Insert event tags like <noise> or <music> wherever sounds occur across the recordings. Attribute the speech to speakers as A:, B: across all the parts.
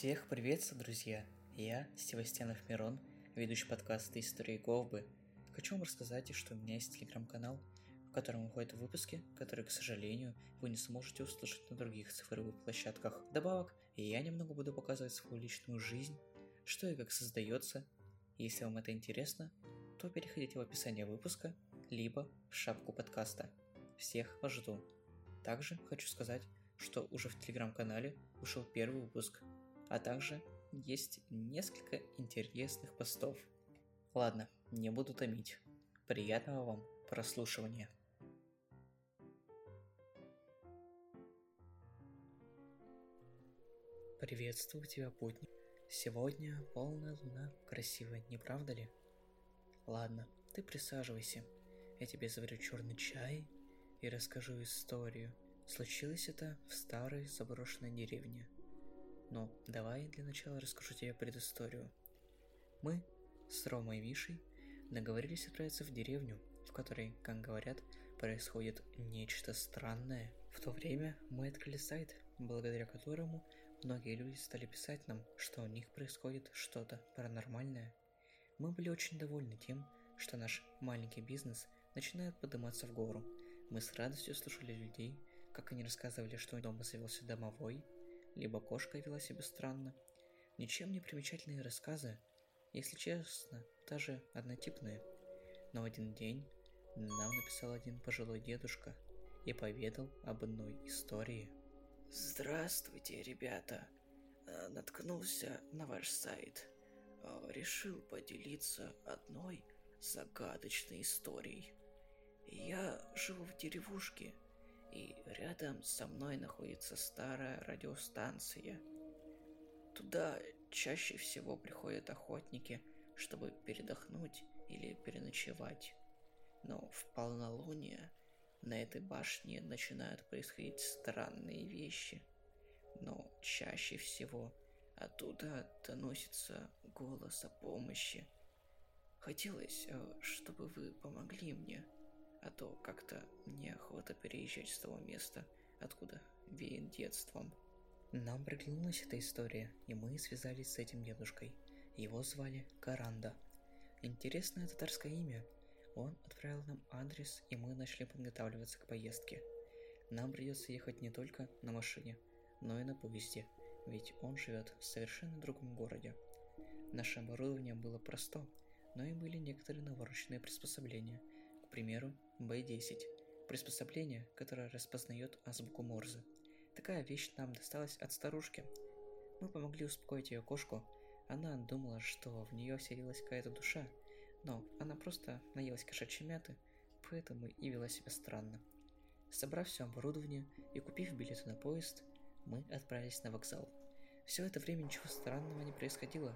A: Всех приветствую, друзья! Я, Севастьянов Мирон, ведущий подкаста «Истории Говбы». Хочу вам рассказать, что у меня есть телеграм-канал, в котором выходят выпуски, которые, к сожалению, вы не сможете услышать на других цифровых площадках. Добавок, я немного буду показывать свою личную жизнь, что и как создается. Если вам это интересно, то переходите в описание выпуска, либо в шапку подкаста. Всех вас жду. Также хочу сказать, что уже в телеграм-канале ушел первый выпуск, а также есть несколько интересных постов. Ладно, не буду томить. Приятного вам прослушивания. Приветствую тебя, путник. Сегодня полная луна, красивая, не правда ли? Ладно, ты присаживайся. Я тебе заварю черный чай и расскажу историю. Случилось это в старой заброшенной деревне – но давай для начала расскажу тебе предысторию. Мы с Ромой и Мишей договорились отправиться в деревню, в которой, как говорят, происходит нечто странное. В то время мы открыли сайт, благодаря которому многие люди стали писать нам, что у них происходит что-то паранормальное. Мы были очень довольны тем, что наш маленький бизнес начинает подниматься в гору. Мы с радостью слушали людей, как они рассказывали, что дома завелся домовой, либо кошка вела себя странно. Ничем не примечательные рассказы, если честно, даже однотипные. Но в один день нам написал один пожилой дедушка и поведал об одной истории.
B: Здравствуйте, ребята. Э, наткнулся на ваш сайт. Э, решил поделиться одной загадочной историей. Я живу в деревушке, и рядом со мной находится старая радиостанция. Туда чаще всего приходят охотники, чтобы передохнуть или переночевать. Но в полнолуние на этой башне начинают происходить странные вещи. Но чаще всего оттуда доносится голос о помощи. Хотелось, э, чтобы вы помогли мне – а то как-то неохота переезжать с того места, откуда веет детством.
A: Нам приглянулась эта история, и мы связались с этим дедушкой. Его звали Каранда. Интересное татарское имя. Он отправил нам адрес, и мы начали подготавливаться к поездке. Нам придется ехать не только на машине, но и на поезде, ведь он живет в совершенно другом городе. Наше оборудование было просто, но и были некоторые навороченные приспособления – к примеру, B10 – приспособление, которое распознает азбуку Морзе. Такая вещь нам досталась от старушки. Мы помогли успокоить ее кошку. Она думала, что в нее селилась какая-то душа, но она просто наелась кошачьей мяты, поэтому и вела себя странно. Собрав все оборудование и купив билеты на поезд, мы отправились на вокзал. Все это время ничего странного не происходило,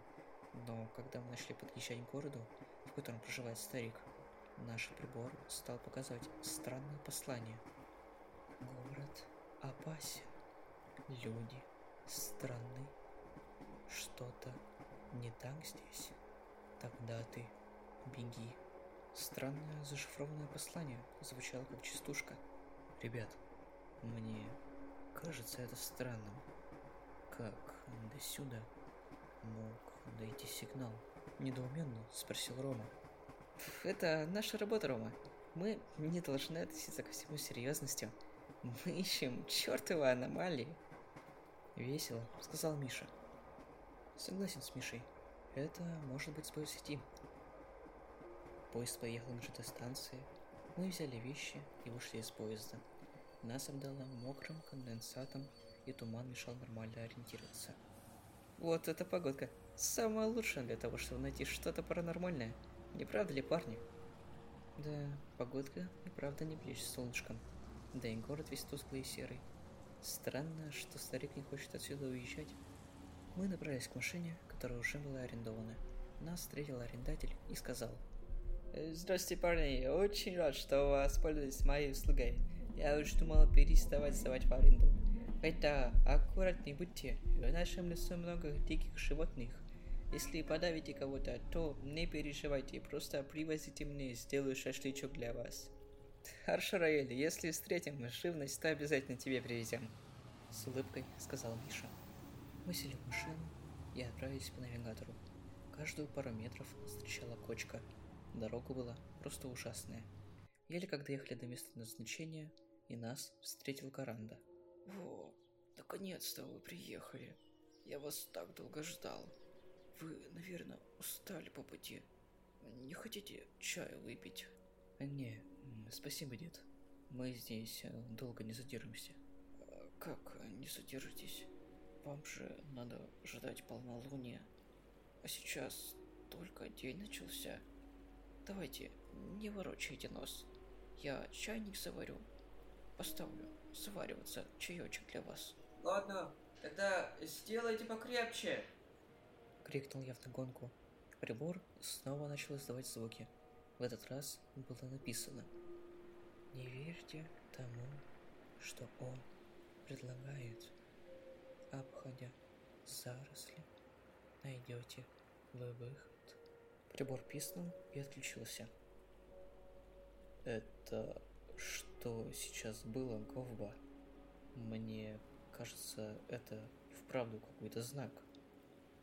A: но когда мы начали подъезжать к городу, в котором проживает старик, Наш прибор стал показывать странное послание. Город опасен. Люди странны. Что-то не так здесь. Тогда ты беги. Странное зашифрованное послание звучало как частушка. Ребят, мне кажется это странным. Как до сюда мог дойти сигнал? Недоуменно спросил Рома.
B: Это наша работа, Рома. Мы не должны относиться ко всему серьезностью. Мы ищем чертовы аномалии.
A: Весело, сказал Миша. Согласен с Мишей. Это может быть сбой сети. Поезд поехал к ЖТ-станции. Мы взяли вещи и вышли из поезда. Нас обдало мокрым конденсатом, и туман мешал нормально ориентироваться.
B: Вот эта погодка. Самая лучшая для того, чтобы найти что-то паранормальное – не правда ли, парни?
A: Да, погодка и правда не блещет солнышком. Да и город весь тусклый и серый. Странно, что старик не хочет отсюда уезжать. Мы направились к машине, которая уже была арендована. Нас встретил арендатель и сказал.
B: «Э, здравствуйте, парни. Очень рад, что вы воспользовались моей услугой. Я уж думал переставать сдавать в аренду. Хотя аккуратнее будьте. В нашем лесу много диких животных. Если подавите кого-то, то не переживайте, просто привозите мне, сделаю шашлычок для вас. Хорошо, Раэль, если встретим живность, то обязательно тебе привезем.
A: С улыбкой сказал Миша. Мы сели в машину и отправились по навигатору. Каждую пару метров встречала кочка. Дорога была просто ужасная. Еле когда ехали до места назначения, и нас встретил Каранда.
B: О, наконец-то вы приехали. Я вас так долго ждал. Вы, наверное, устали по пути. Не хотите чаю выпить?
A: Не, спасибо, дед. Мы здесь э, долго не задержимся.
B: А как не задержитесь? Вам же надо ждать полнолуния. А сейчас только день начался. Давайте, не ворочайте нос. Я чайник заварю. Поставлю свариваться чаечек для вас.
C: Ладно, тогда сделайте покрепче.
A: Крикнул я вдогонку. Прибор снова начал издавать звуки. В этот раз было написано «Не верьте тому, что он предлагает. Обходя заросли, найдете вы выход». Прибор писнул и отключился. Это что сейчас было, Говба? Мне кажется, это вправду какой-то знак,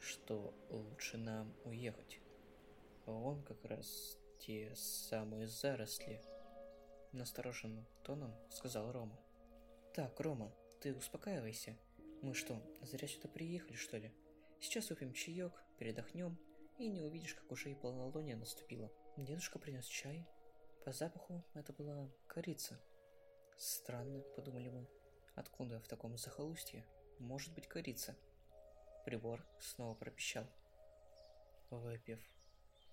A: что лучше нам уехать. А он как раз те самые заросли. Настороженным тоном сказал Рома. Так, Рома, ты успокаивайся. Мы что, зря сюда приехали, что ли? Сейчас выпьем чаек, передохнем, и не увидишь, как уже и полнолуние наступило. Дедушка принес чай, по запаху это была корица. Странно, подумали мы. Откуда в таком захолустье может быть корица? Прибор снова пропищал. Выпив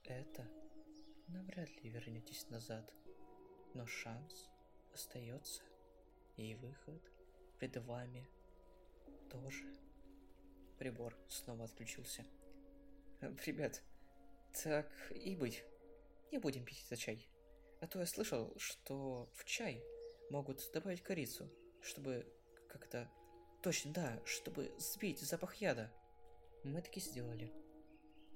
A: это, навряд ли вернетесь назад. Но шанс остается, и выход пред вами тоже. Прибор снова отключился. <laughs> Ребят, так и быть. Не будем пить за чай. А то я слышал, что в чай могут добавить корицу, чтобы как-то... Точно, да, чтобы сбить запах яда. Мы таки сделали.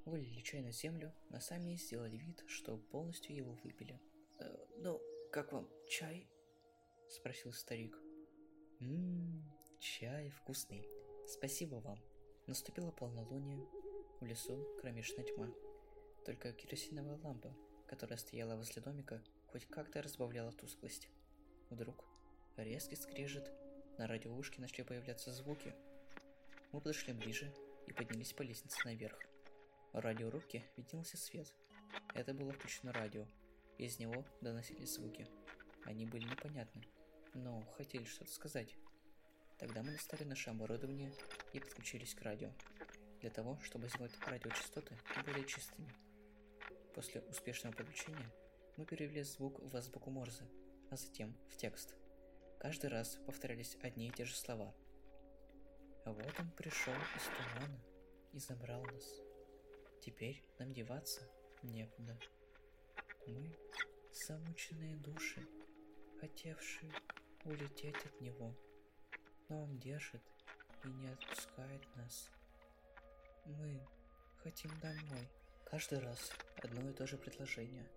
A: Вылили чай на землю, а сами сделали вид, что полностью его выпили.
B: Э, ну, как вам чай?
A: Спросил старик. Ммм, чай вкусный. Спасибо вам. Наступило полнолуние. В лесу кромешная тьма. Только керосиновая лампа которая стояла возле домика, хоть как-то разбавляла тусклость. Вдруг резкий скрежет, на радиоушке начали появляться звуки. Мы подошли ближе и поднялись по лестнице наверх. В радиорубке виднелся свет. Это было включено радио. Из него доносились звуки. Они были непонятны, но хотели что-то сказать. Тогда мы достали наше оборудование и подключились к радио, для того, чтобы сделать радиочастоты более чистыми. После успешного подключения мы перевели звук в азбуку Морзе, а затем в текст. Каждый раз повторялись одни и те же слова. А вот он пришел из тумана и забрал нас. Теперь нам деваться некуда. Мы замученные души, хотевшие улететь от него. Но он держит и не отпускает нас. Мы хотим домой. Каждый раз одно и то же предложение.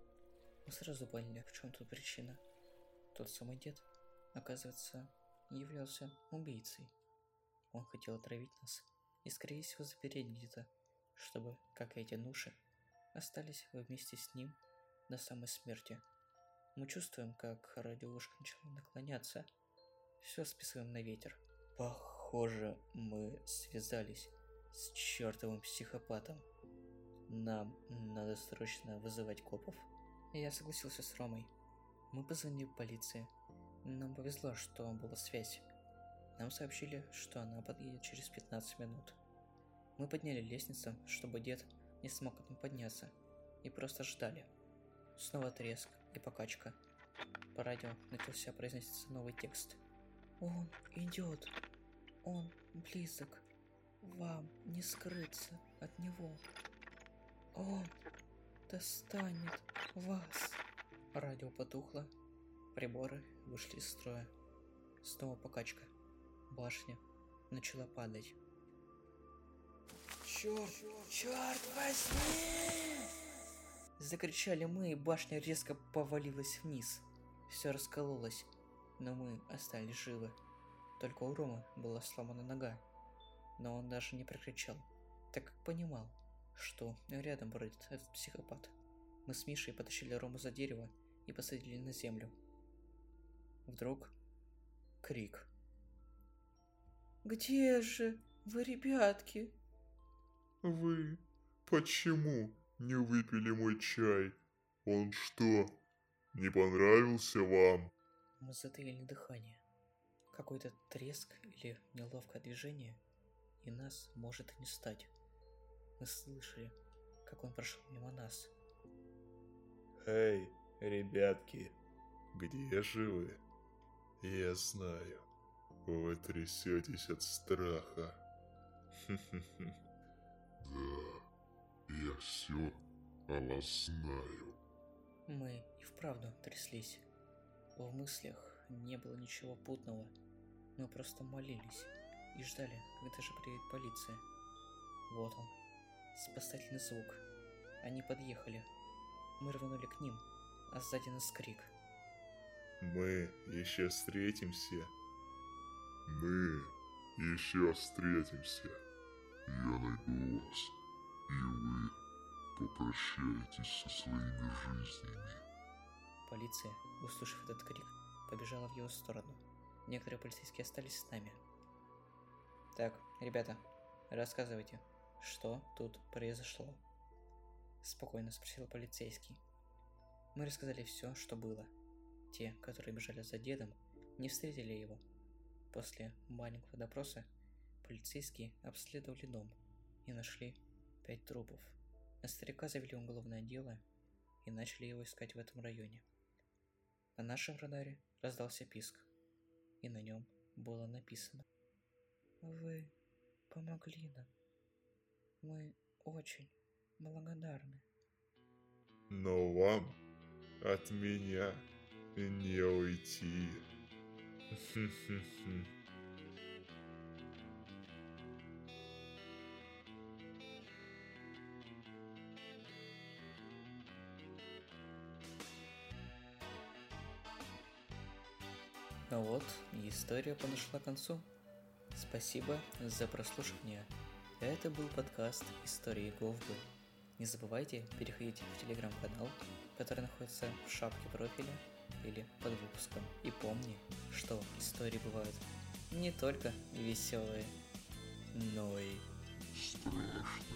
A: Мы сразу поняли, в чем тут причина. Тот самый дед, оказывается, являлся убийцей. Он хотел отравить нас и, скорее всего, запереть где-то, чтобы, как и эти нуши, остались вместе с ним до самой смерти. Мы чувствуем, как радиошка начала наклоняться. Все списываем на ветер. Похоже, мы связались с чертовым психопатом. Нам надо срочно вызывать копов. Я согласился с Ромой. Мы позвонили полиции. Нам повезло, что была связь. Нам сообщили, что она подъедет через 15 минут. Мы подняли лестницу, чтобы дед не смог подняться, и просто ждали. Снова треск и покачка. По радио начался произноситься новый текст. «Он идет! Он близок! Вам не скрыться от него!» Он достанет вас. Радио потухло. Приборы вышли из строя. Снова покачка. Башня начала падать.
B: Черт, черт возьми!
A: Закричали мы, и башня резко повалилась вниз. Все раскололось, но мы остались живы. Только у Ромы была сломана нога. но он даже не прокричал, так как понимал, что рядом бродит этот психопат. Мы с Мишей потащили Рому за дерево и посадили на землю. Вдруг крик.
B: «Где же вы, ребятки?»
D: Вы почему не выпили мой чай? Он что, не понравился вам?
A: Мы затаили дыхание. Какой-то треск или неловкое движение, и нас может не стать. Мы слышали, как он прошел мимо нас.
D: Эй, ребятки, где же вы? Я знаю, вы трясетесь от страха. Да, я все о вас знаю.
A: Мы и вправду тряслись. В мыслях не было ничего путного. Мы просто молились и ждали, когда же приедет полиция. Вот он, спасательный звук. Они подъехали. Мы рванули к ним, а сзади нас крик.
D: Мы еще встретимся. Мы еще встретимся. Я найду вас, и вы попрощаетесь со своими жизнями.
A: Полиция, услышав этот крик, побежала в его сторону. Некоторые полицейские остались с нами. Так, ребята, рассказывайте, что тут произошло? Спокойно спросил полицейский. Мы рассказали все, что было. Те, которые бежали за дедом, не встретили его. После маленького допроса полицейские обследовали дом и нашли пять трупов. На старика завели уголовное дело и начали его искать в этом районе. На нашем радаре раздался писк, и на нем было написано «Вы помогли нам. Мы очень благодарны».
D: Но вам от меня не уйти. <laughs>
A: Ну вот, история подошла к концу. Спасибо за прослушивание. Это был подкаст «Истории Говбы». Не забывайте переходить в телеграм-канал, который находится в шапке профиля или под выпуском. И помни, что истории бывают не только веселые, но и...
D: Страшно.